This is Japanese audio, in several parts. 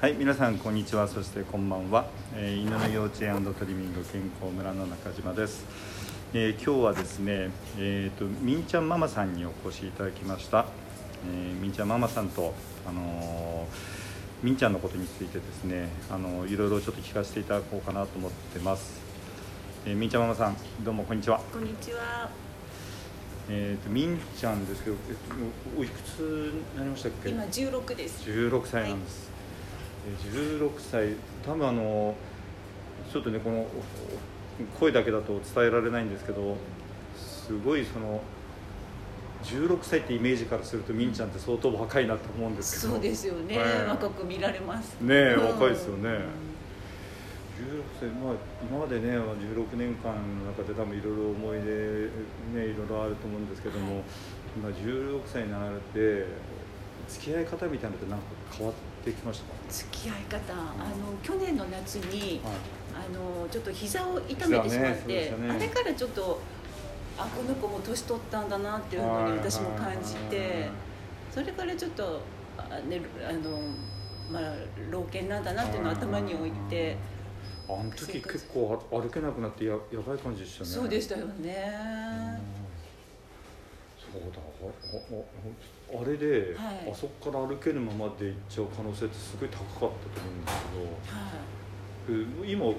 はい、皆さんこんにちは。そしてこんばんは。えー犬の幼稚園トリミング健康村の中島です。えー今日はですね、えっ、とみんちゃんママさんにお越しいただきました。えーみんちゃんママさんとあのーみんちゃんのことについてですね、あのいろいろちょっと聞かせていただこうかなと思ってます。えーみんちゃんママさん、どうもこんにちは。こんにちは。えっ、とみんちゃんですけど、えっとおいくつになりましたっけ？今十六です。16歳なんです、えー16歳多分あのちょっとねこの声だけだと伝えられないんですけどすごいその16歳ってイメージからするとみんちゃんって相当若いなと思うんですけどそうですよね。はい若く見られます。ねえうん若いですよね16歳まあ今までねまあ16年間の中で多分いろいろ思い出ねいろいろあると思うんですけども、はい今16歳になられて付き合い方みたいなのってなんか変わってきましたか？付き合い方、あの去年の夏に、はい。あのちょっと膝を痛めてしまって、膝ねね。あれからちょっと。あこの子も年取ったんだなっていうふうに私も感じてそれからちょっとあ、ね、あのまあ老犬なんだなっていうのを頭に置いてあの時結構あ歩けなくなってややばい感じでしたね。そうでしたようん。ねあれで、はい。あそこから歩けるままで行っちゃう可能性ってすごい高かったと思うんですけどはい。え今ふ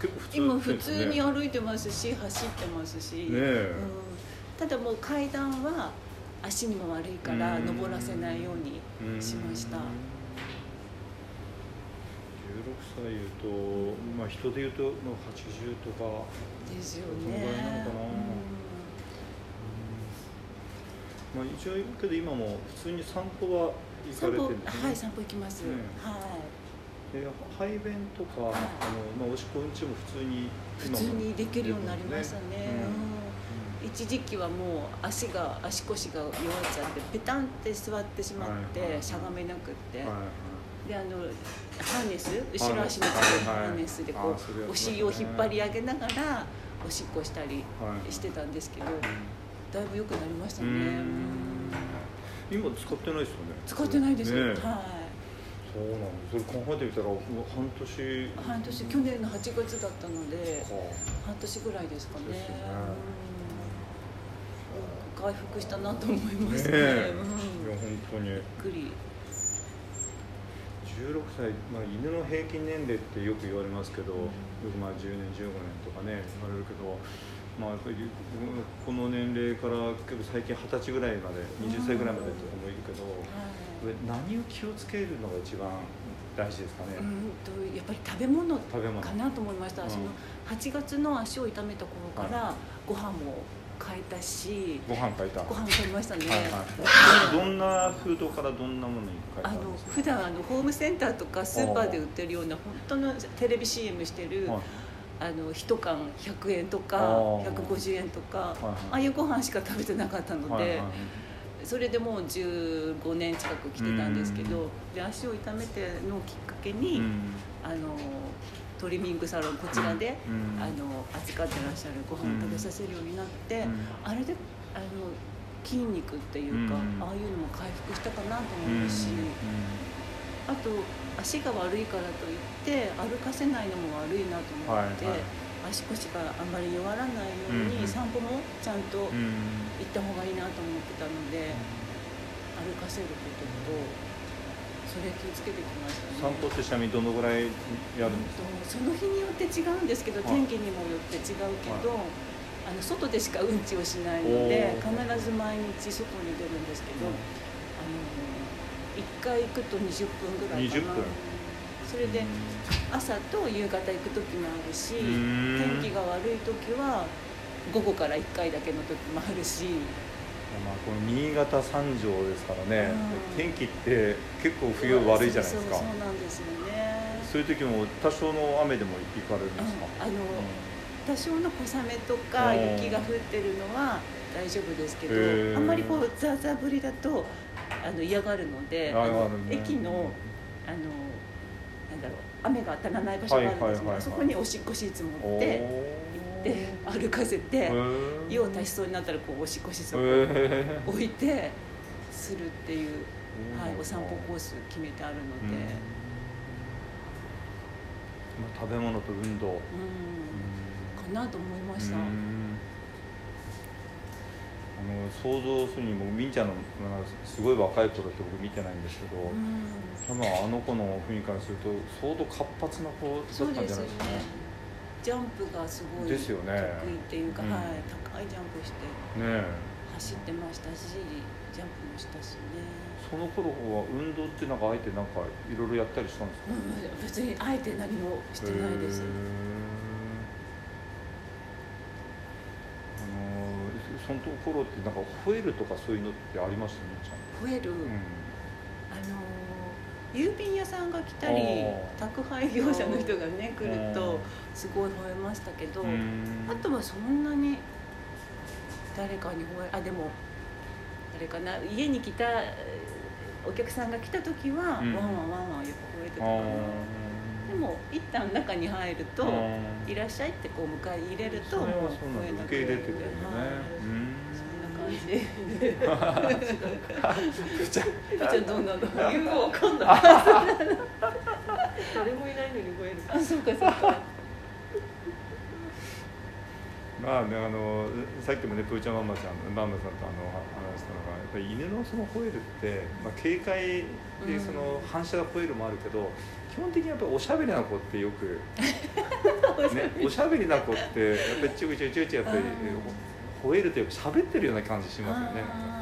結構普通今普通に歩いてますし走ってますし、ねえ。うん、ただもう階段は足にも悪いからうん。登らせないようにしました。うん。16歳言うと、まあ、人で言うとまあ80とかですよそのぐらいなのねかなまあ、一応けど今も普通に散歩は行かれてるんですね。はい散歩行きます、ねはい。で排便とか、はい。あのまあ、おしっこうんちも普通に普通にできるようになりましたね。うん。うん。一時期はもう足が足腰が弱っちゃってペタンって座ってしまって、はいはいしゃがめなくって、はいはい。であのハーネス後ろ足のつけるはいはい。ハーネスでこうお尻を引っ張り上げながらおしっこしたりはい。してたんですけど、うだいぶ良くなりましたね。今使ってないですよね使ってないですよ。ねはい。そうなんですそれ考えてみたら半年半年去年の8月だったのでか半年ぐらいですかね。ねうん回復したなと思いますね。ねえうんいや本当にびっくり。16歳、まあ、犬の平均年齢ってよく言われますけど、うん。よくまあ10年15年とかね言われるけど、まあ、この年齢から結構最近二十歳ぐらいまで20歳ぐらいまでとかもいるけど、これ何を気をつけるのが一番大事ですかね、うんとやっぱり食べ物食べ物かなと思いました。うん。その8月の足を痛めた頃からご飯も変えたし、ご飯炊いた。ご飯変えましたね。はいはい、どんなフードからどんなものに変えたあのんですか？普段あのホームセンターとかスーパーで売ってるような本当のテレビ CM してる、はい。あの一缶100円とかあー。150円とか、いはい。ああいうご飯しか食べてなかったので、はいはいそれでもう15年近く来てたんですけど、で足を痛めてのきっかけに、うん。あのトリミングサロンこちらで、うん。あの扱ってらっしゃるご飯を食べさせるようになって、うん。あれであの筋肉っていうか、うん。ああいうのも回復したかなと思うし。あと足が悪いからといって歩かせないのも悪いなと思って、はいはい。足腰があまり弱らないように、うん。散歩もちゃんと行うん。った方がいいなと思ってたので、歩かせることとそれ気をつけてきましたね。散歩ってちなみにどのぐらいやるんですか、その日によって違うんですけど、はい。天気にもよって違うけど、あの外でしかうんちをしないので必ず毎日外に出るんですけど、うん。あの1回行くと20分ぐらいかな。20分。それで朝と夕方行く時もあるしうん。天気が悪い時は午後から1回だけの時もあるしまあ、この新潟三条ですからね、うん。天気って結構冬悪いじゃないですか。そうそうそうなんですよね。そういう時も多少の雨でも行かれるんですか、あの多少の小雨とかうん。雪が降ってるのは大丈夫ですけどあんまりこうザーザー降りだとあの嫌がるのでね。駅のあのなんだろう雨が当たらない場所があるんですはいはいはいそこにおしっこシーツ持おってーで歩かせて用を足しそうになったらこうおしっこシーツをへー置いてするっていう、はい、お散歩コース決めてあるので。あ食べ物と運動。うん。かなと思いました、あの想像するにもみんちゃんのすごい若い頃って僕見てないんですけど、うん。多分あの子の雰囲気からすると相当活発な子だったんじゃないですかねジャンプがすごいですよね。得意っていうか、うん。はい、高いジャンプしてねえ。走ってましたしジャンプもしたしね、その頃は運動ってなんかあえてなんかいろいろやったりしたんですか、うん、別にあえて何もしてないです。へー。あのその頃ってなんか吠えるとかそういうのってありました？みんちゃん。増える、うん。あの郵便屋さんが来たり宅配業者の人がね来るとうんすごい吠えましたけど、うん。あとはそんなに誰かに吠えあでも誰かな家に来たお客さんが来た時は、うん。ワンワンワンワンよく吠えてたかあなでも一旦中に入るとあ「いらっしゃい」ってこう迎え入れるとそれはもうそうなんだ。吠えなく受け入れてくれるよね。はい感じ。でじゃゆうちゃんどうなの？理由がわかんない誰もいないのに吠えるあそうかそうか。まあねあのさっきもねプーちゃんママちゃんママさんとあの話したのがやっぱり犬のその吠えるって、まあ、警戒でその反射が吠えるもあるけど、基本的にやっぱりおしゃべりな子ってよく、ね、おしゃべりな子ってやっぱりチュクチュクチュクチュクやっぱり吠えるというか喋ってるような感じしますよね。あ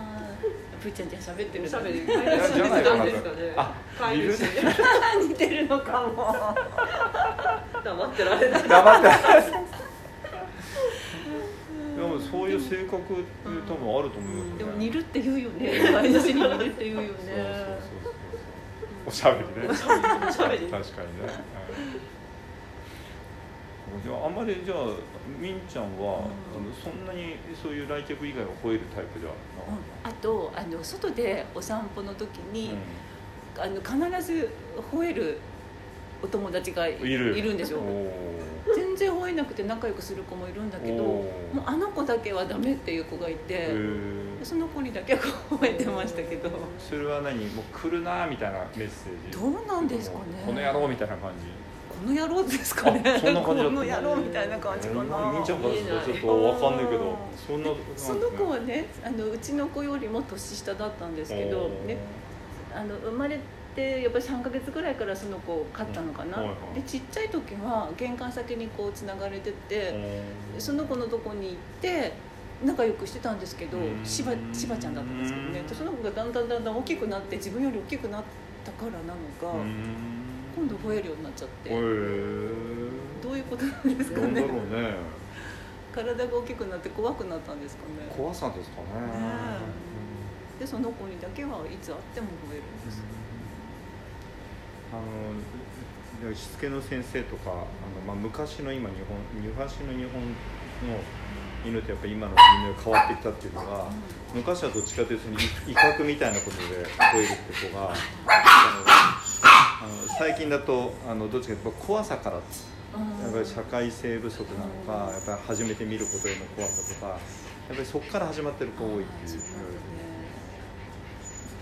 ー。ぷーちゃんじゃあ喋ってる。おしゃべりりいやじゃないかなとですかね。あ 似てるのかも。黙ってられない。黙って でもそういう性格って多分あると思いますよね。でも似るって言うよね。飼い主に似るって言うよね。おしゃべりね。おしゃべり。確かにね。はいじゃああんまりじゃあみんちゃんは、あのそんなにそういう来客以外は吠えるタイプではうん。あとあの外でお散歩の時なに、あの必ず吠えるお友達がいいる。るんですよ。お全然吠えなくて仲良くする子もいるんだけどおもうあの子だけはダメっていう子がいてー。その子にだけは吠えてましたけど。それは何？もう来るなみたいなメッセージ？どうなんですかね。この野郎みたいな感じ？この野郎ですかね。あそんな感じだった。この野郎みたいな感じかな。みんちゃんからするとちょっとわかんないけどそんなその子はねあのうちの子よりも年下だったんですけど、ね、あの生まれてやっぱり3か月ぐらいからその子を飼ったのかな、うんはいはい。でちっちゃい時は玄関先にこうつながれてて、その子のとこに行って仲良くしてたんですけどうん。しばしばちゃんだったんですけどね。その子がだんだんだんだん大きくなって自分より大きくなったからなのか、今度吠えるようになっちゃって、どういうことなんですかね。うね。体が大きくなって怖くなったんですかね。怖さですかね。ねでその子にだけはいつ会っても吠えるんです、あのしつけの先生とかあの、まあ、昔の今日本昔の日本の犬とやっぱ今の犬が変わってきたっていうのが昔はどっちかというと威嚇みたいなことで吠えるって子が あの最近だとあのどっちかというと怖さからうん。やっぱり社会性不足なのかやっぱり初めて見ることへの怖さとかやっぱりそこから始まってる子多いっていう。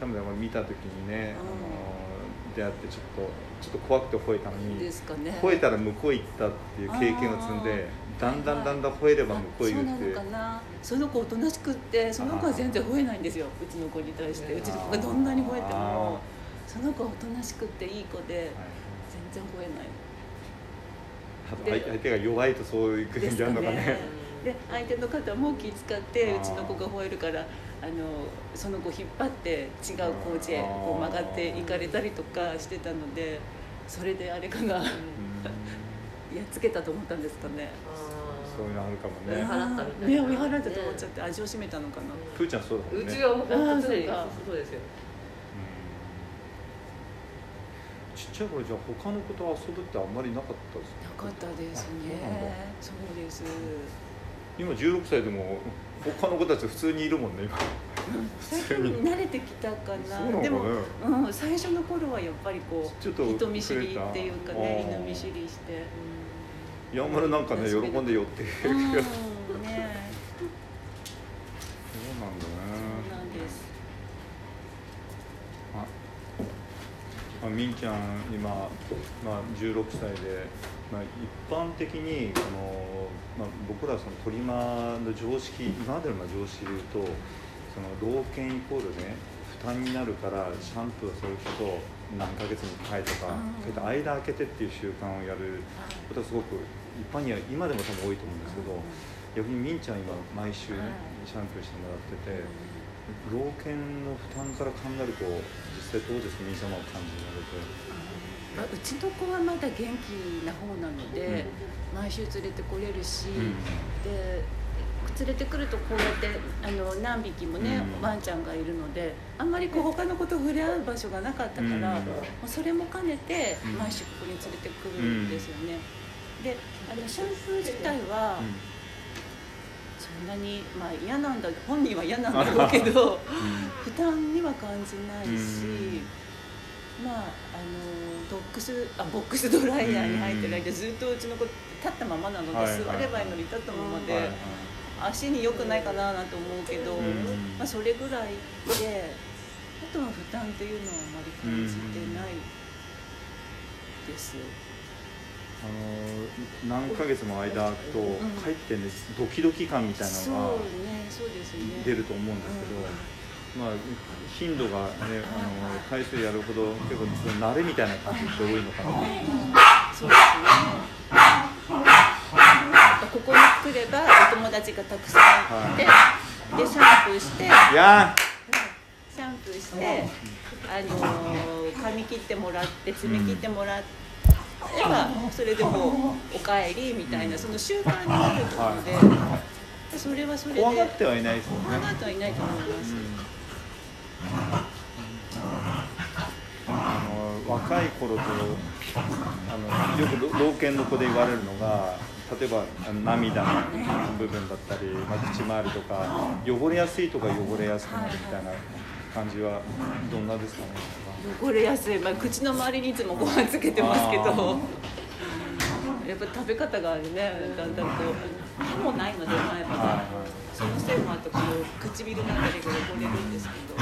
多分見た時にね、うん。あの出会ってちょっとちょっと怖くて吠えたのにね。吠えたら向こう行ったっていう経験を積んでだんだんだんだん吠えれば向こう行くっていう。あそうなのかな。その子おとなしくってその子は全然吠えないんですよ。うちの子に対して。うちの子がどんなに吠えてもその子はおとなしくっていい子で全然吠えない。相相手が弱いとそういう感じあるのかね。ですかね。で相手の方も気使ってうちの子が吠えるからあのその子引っ張って違うコーチへこう曲がっていかれたりとかしてたのでそれであれかな。やっうんつけたと思ったんですかね。そういうのあるかもね。払ったみたいなね。追い払ったと思っちゃって味を占めたのかな。プーちゃんそうだもんね。うちはもう本当常にそうですようんちゃい頃じゃあ他の子と遊ぶってあんまりなかったですなかったですね。そうです。今16歳でも他の子たち普通にいるもんね今。最近慣れてきたかな。ねなでも、うん、最初の頃はやっぱりこうちょっと人見知りっていうかね犬見知りして。やんまるなんかね喜んで寄ってるけどそうなん だそうねなんですああみんちゃん今、まあ、16歳で、まあ、一般的にこの、まあ、僕らそのトリマーの常識今までのまあ常識でいうとその老犬イコールね負担になるからシャンプーをする人と何ヶ月に1回とかうん。そういった間空けてっていう習慣をやることはすごく一般には今でも多分多いと思うんですけど逆にみんちゃん今毎週ねはい。シャンプーしてもらってて老犬の負担から考えると実際どうですかみんちゃんは感じられて。まあうちの子はまだ元気な方なので、毎週連れてこれるし、うん。で連れてくるとこうやってあの何匹もね、うん。ワンちゃんがいるのであんまりこう他の子と触れ合う場所がなかったから、うん。もうそれも兼ねてうん。毎週ここに連れてくるんですよね。であのシャンプー自体は、そんなにまあ嫌なんだ本人は嫌なんだろうけど負担には感じないし、まああのドックスあボックスドライヤーに入ってる間ずっとうちの子立ったままなので、座ればいいのに立ったままで、足に良くないかななんて思うけど、うん。まあ、それぐらいであとは負担っていうのはあまり感じてないです。あの何ヶ月も間空くと、ん。かえってねドキドキ感みたいなのが出ると思うんですけど、まあ頻度がねあの回数やるほど結構慣れみたいな感じって多いのかな。そうですね。ここに来ればお友達がたくさんいて、でシャンプーして、いやシャンプーして、あのー髪切ってもらって爪切ってもらえば、それでもうおかえりみたいなその習慣になるので、それはそれで怖がってはいないですよね。怖がってはいないと思います。あの若い頃とあのよく老犬の子で言われるのが例えば涙の部分だったり、まあ、口周りとか汚れやすいとか汚れやすくなるみたいな感じはどんなですかね？汚れやすい、まあ、口の周りにいつもご飯つけてますけど。あやっぱ食べ方がね。だんだんこう歯もないので前はい歯がはそのせいもあってこう唇のあたりが汚れるんですけど。い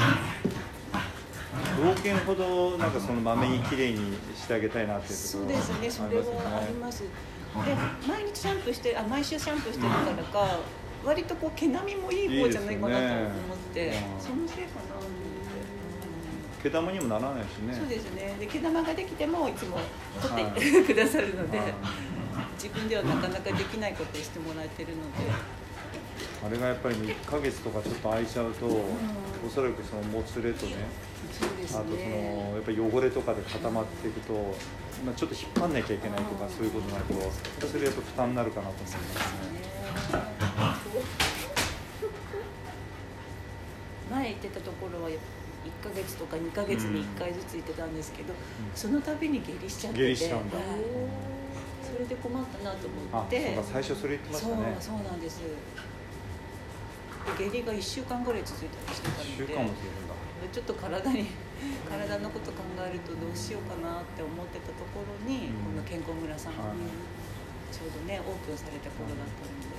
老犬ほどなんかそのまめに綺麗にしてあげたいなっていうところそうですね。それはあります。で毎日シャンプーしてあ毎週シャンプーしてるからか割とこう毛並みもいい方じゃないかなと思って。ね。そのせいかな。毛玉にもならないしね。そうですね。で毛玉ができてもいつも取って、はいくださるのではい。自分ではなかなかできないことをしてもらえてるので。あれがやっぱり1ヶ月とかちょっと空いちゃうと、おそらくそのもつれとねそうですあとそのねやっぱり汚れとかで固まっていくと、まあ、ちょっと引っ張んなきゃいけないとかそういうことになるとそれやっぱ負担になるかなと思いますね。前行ってたところは1ヶ月とか2ヶ月に1回ずつ行ってたんですけど、その度に下痢しちゃってて。下痢しちゃうんだ。はい。それで困ったなと思あ、って。そうか最初それ言ってましそうたね。そうなんです。で下痢が1週間ぐらい続いたりしてたので。ちょっと体に体のこと考えるとどうしようかなって思ってたところに、うん。この健康村さんがはい。ちょうどねオープンされた頃だったので、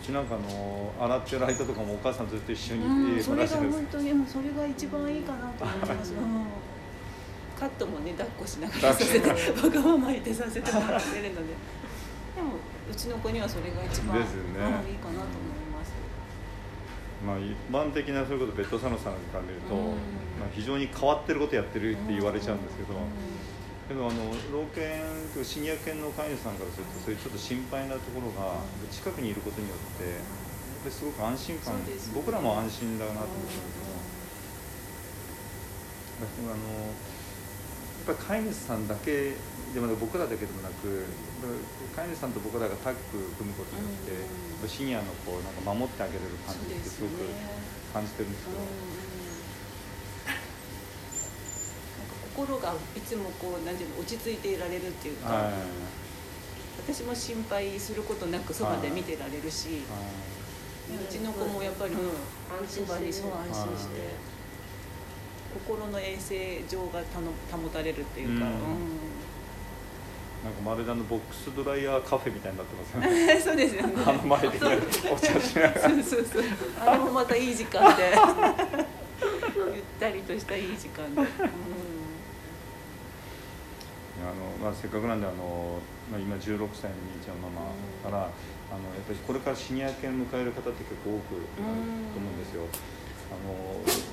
うちなんかあの洗ってる間とかもお母さんずっと一緒にうん、家それが本当にもうそれが一番いいかなと思います、うん。カットもね抱っこしながらさせてわがままいてさせてもらってるので。でもうちの子にはそれが一番、ですよね。うんいいかなと思います。まあ一般的なそういうことベッドサロンさんから見ると、うん。まあ、非常に変わってることやってるって言われちゃうんですけど、でもあの老犬シニア犬の飼い主さんからするとそういうちょっと心配なところが近くにいることによってやっぱりすごく安心感、ね。僕らも安心だなと思うんですけど、あのやっぱり飼い主さんだけでも僕らだけでもなく飼い主さんと僕らがタッグ組むことによって、シニアのこうなんか守ってあげれる感じってすごく感じてるんですけど。心がいつもこうなんていうの落ち着いていられるっていうか、はい。私も心配することなくそばで見てられるし、うちの子もやっぱり、うん、安心してねそう安心して心の衛生上がたの保たれるっていうか、うん。うん。なんかまるであのボックスドライヤーカフェみたいになってますよねそうですよね。あの前でお茶しながら。そうそうそう。あれもまたいい時間で。ゆったりとしたいい時間で、うんあのまあ、せっかくなんであの、まあ、今16歳のみーちゃんママから、あのやっぱりこれからシニア犬を迎える方って結構多くなると思うんですよ。あの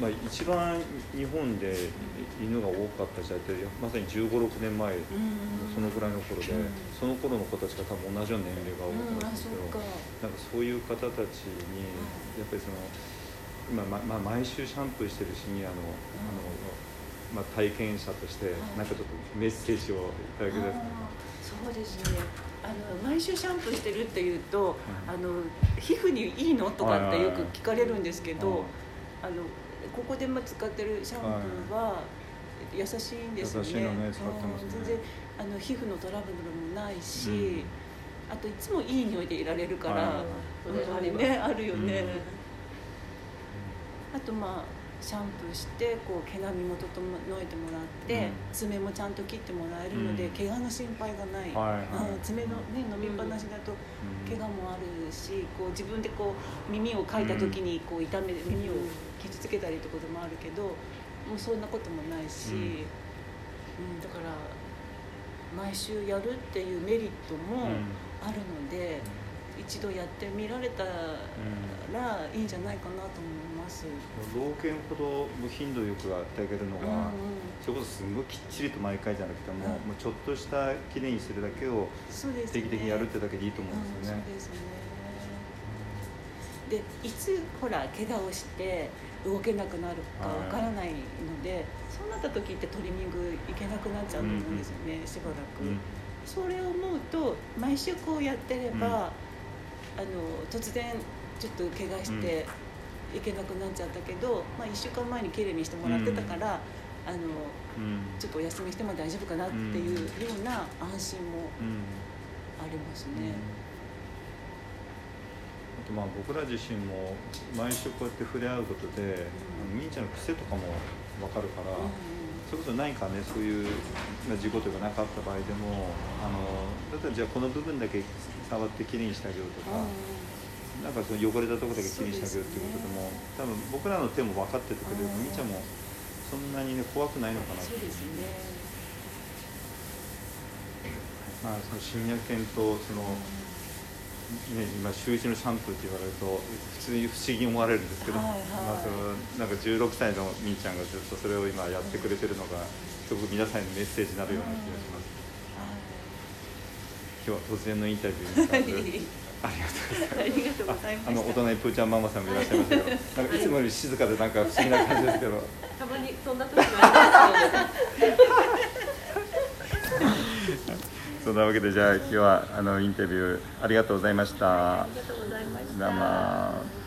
まあ、一番日本で犬が多かった時代ってまさに1 5 6年前そのぐらいの頃で、うん。その頃の子たちが多分同じような年齢が多かったんですけど、なんかそういう方たちにやっぱりその今、ままあ、毎週シャンプーしてるシニアの,、あのまあ、体験者としてはい。なんかちょっとメッセージをいただけたら。あーそうですね。あの毎週シャンプーしてるっていうと、あの皮膚にいいのとかってよく聞かれるんですけど、あのここで今使ってるシャンプーは優しいんですよね。全然あの皮膚のトラブルもないし、うん。あといつもいい匂いでいられるから、はいそれありますねあるよね。うん。あとまあシャンプーしてこう毛並みも整えてもらって、うん。爪もちゃんと切ってもらえるので、うん。怪我の心配がない、はいはい。うん爪の、ね、飲みっぱなしだと怪我もあるしこう自分でこう耳をかいた時にこう痛め耳を傷つけたりってこともあるけどもうそんなこともないし、うん。うんだから毎週やるっていうメリットもあるので、一度やってみられたらいいんじゃないかなと思います。老犬ほど頻度よく与えるのうんが、それこそすごいきっちりと毎回じゃなくても、うんもうちょっとしたきれいにするだけを定期的にやるってだけでいいと思うんですよね。でいつほら怪我をして動けなくなるかわからないので、そうなった時ってトリミング行けなくなっちゃうと思うんですよね、しばらく、うんそれを思うと毎週こうやってれば、うんあの突然ちょっと怪我して行けなくなっちゃったけど、まあ、1週間前にきれいにしてもらってたから、あのうん。ちょっとお休みしても大丈夫かなっていうような安心もうん。ありますね。あとまあ僕ら自身も毎週こうやって触れ合うことで、あのみーちゃんの癖とかも分かるから、それこそ何かねそういうまあ事故とかなかった場合でもあのだったらじゃあこの部分だけ触ってきれいにしてあげようとか、なんかその汚れたところだけきれいにしてあげようっていうことでも多分僕らの手も分かっててくれるみーちゃんもそんなにね怖くないのかなそうですね。まあそのシニア犬とそのね、今週一のシャンプーって言われると普通に不思議に思われるんですけど、はいはい。まあ、そのなんか16歳のみーちゃんがずっとそれを今やってくれてるのがすごく皆さんにメッセージになるような気がします、今日は突然のインタビューにありがとうございます。あのお隣プーちゃんママさんもいらっしゃいますけどなんかいつもより静かでなんか不思議な感じですけど。たまにそんな時もありそんなわけでじゃあ今日はあのインタビューありがとうございました。ますありがとうございました